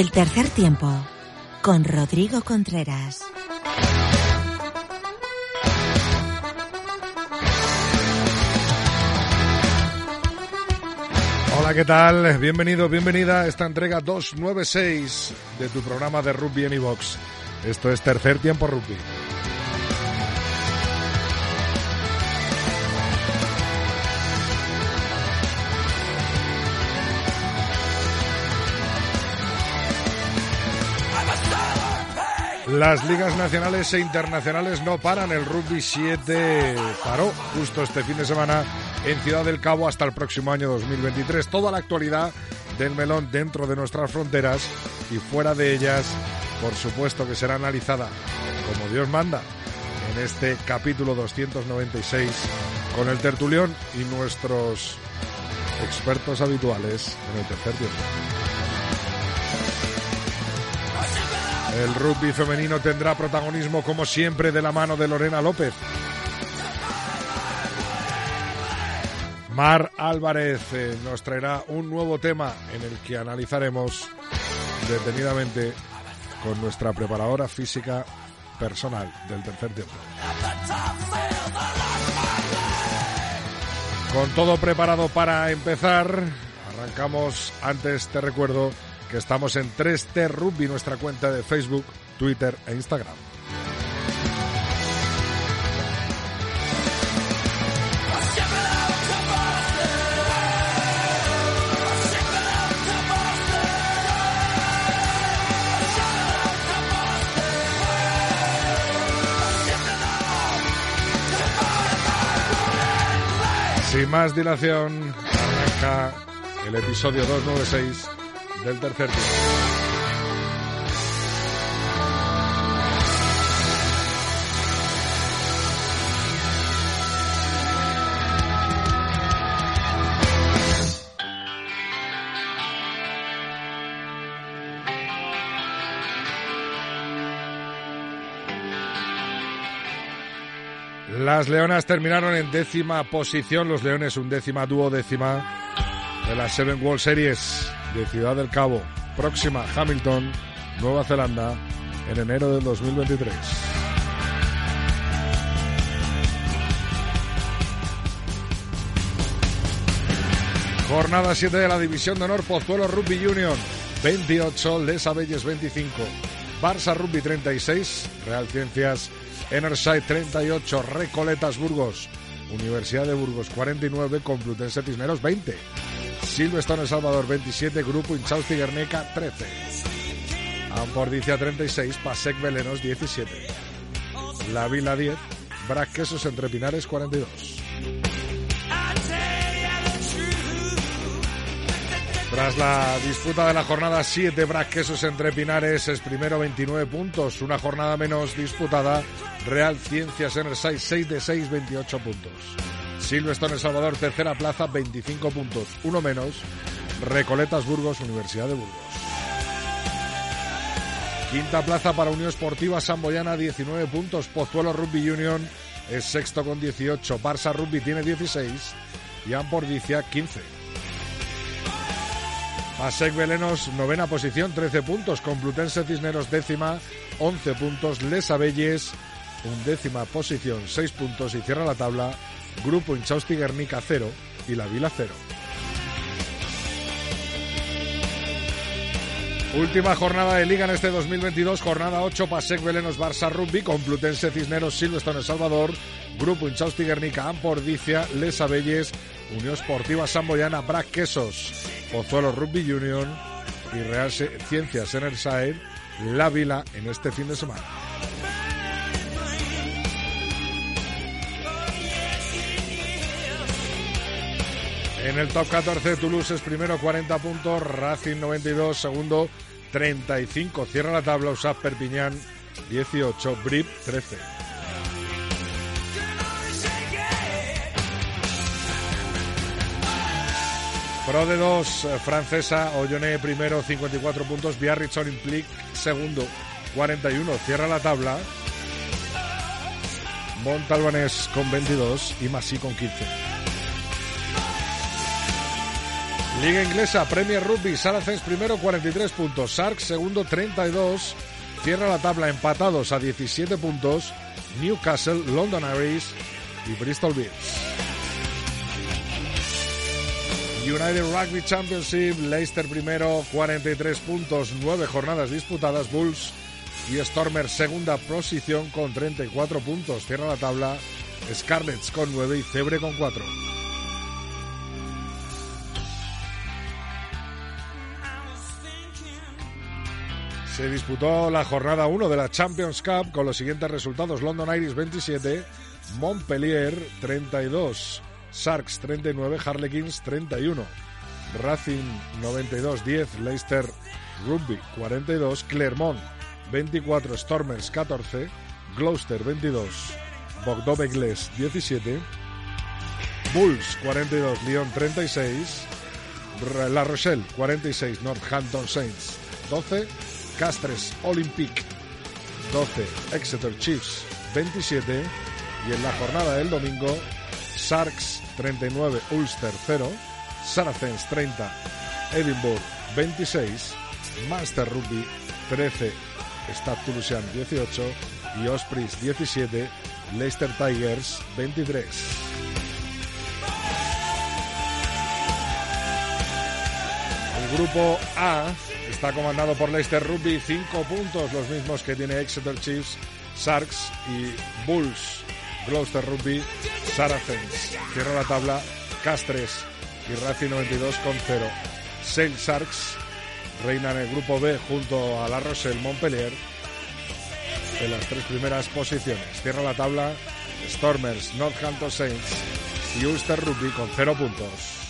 El tercer tiempo con Rodrigo Contreras. Hola, ¿qué tal? Bienvenido, bienvenida a esta entrega 296 de tu programa de rugby en iVox. Esto es Tercer Tiempo Rugby. Las ligas nacionales e internacionales no paran. El rugby 7 paró justo este fin de semana en Ciudad del Cabo hasta el próximo año 2023. Toda la actualidad del melón dentro de nuestras fronteras y fuera de ellas, por supuesto que será analizada como Dios manda en este capítulo 296 con el tertulión y nuestros expertos habituales en el tercer tiempo. El rugby femenino tendrá protagonismo como siempre de la mano de Lorena López. Mar Álvarez eh, nos traerá un nuevo tema en el que analizaremos detenidamente con nuestra preparadora física personal del tercer tiempo. Con todo preparado para empezar, arrancamos antes, te recuerdo, que estamos en 3T Rugby, nuestra cuenta de Facebook, Twitter e Instagram. Sin más dilación, arranca el episodio 296 del tercer tiempo. Las Leonas terminaron en décima posición, los Leones un décima duodécima de la Seven World Series de Ciudad del Cabo. Próxima Hamilton, Nueva Zelanda, en enero del 2023. Jornada 7 de la División de Honor Pozuelo Rugby Union. 28, Les Abelles 25, Barça Rugby 36, Real Ciencias Enerside 38, Recoletas Burgos, Universidad de Burgos 49, Complutense Cisneros 20. Silverstone El Salvador 27, Grupo Inchausti Guernica 13. Ampordicia 36, Pasec Belenos 17. La Vila 10, Brac Quesos Entre Pinares 42. Tras la disputa de la jornada 7, Brac Quesos Entre Pinares es primero 29 puntos, una jornada menos disputada. Real Ciencias Enerside 6 de 6, 28 puntos. Silverstone El Salvador, tercera plaza, 25 puntos, uno menos. Recoletas Burgos, Universidad de Burgos. Quinta plaza para Unión Esportiva Samboyana, 19 puntos. Pozuelo Rugby Union es sexto con 18. Barça Rugby tiene 16. Y Ampordicia, 15. Pasec Belenos, novena posición, 13 puntos. Complutense Cisneros, décima, 11 puntos. Les Abelles, undécima posición, 6 puntos. Y cierra la tabla Grupo Inchausti Guernica 0 y La Vila 0. Última jornada de liga en este 2022, jornada 8, Pasec Belenos Barça Rugby, Complutense Cisneros Silvestre El Salvador, Grupo Inchausti Guernica Ampordicia, Les Abelles, Unión Esportiva Samboyana, Brac Quesos, Pozuelo Rugby Union y Real Ciencias Enerside, La Vila en este fin de semana. En el top 14 Toulouse es primero 40 puntos, Racing 92, segundo 35. Cierra la tabla USAP Perpiñán 18, Brip 13. Pro de 2, francesa, Olloné primero 54 puntos, Biarritz Olympique segundo 41. Cierra la tabla. Montalbanés con 22 y Masí con 15. Liga inglesa, Premier Rugby, Saracens primero 43 puntos, Sarks segundo 32, cierra la tabla empatados a 17 puntos, Newcastle, London Irish y Bristol Bears. United Rugby Championship, Leicester primero, 43 puntos, 9 jornadas disputadas, Bulls y Stormers segunda posición con 34 puntos. Cierra la tabla Scarlets con 9 y Cebre con 4. Se disputó la jornada 1 de la Champions Cup con los siguientes resultados. London Irish 27, Montpellier 32, Sharks 39, Harlequins 31, Racing 92-10, Leicester Rugby 42, Clermont 24, Stormers 14, Gloucester 22, Bogdovegles 17, Bulls 42, Lyon 36, La Rochelle 46, Northampton Saints 12, Castres Olympique 12, Exeter Chiefs 27 y en la jornada del domingo Sharks 39, Ulster 0, Saracens 30, Edinburgh 26, Master Rugby 13, Stade Toulousain 18 y Ospreys 17, Leicester Tigers 23. Grupo A está comandado por Leicester Rugby, 5 puntos, los mismos que tiene Exeter Chiefs, Sharks y Bulls. Gloucester Rugby, Saracens. Cierra la tabla Castres y Racing 92 con 0. Sail Sharks reinan el grupo B junto a La Rochelle Montpellier en las tres primeras posiciones. Cierra la tabla Stormers, Northampton Saints y Ulster Rugby con 0 puntos.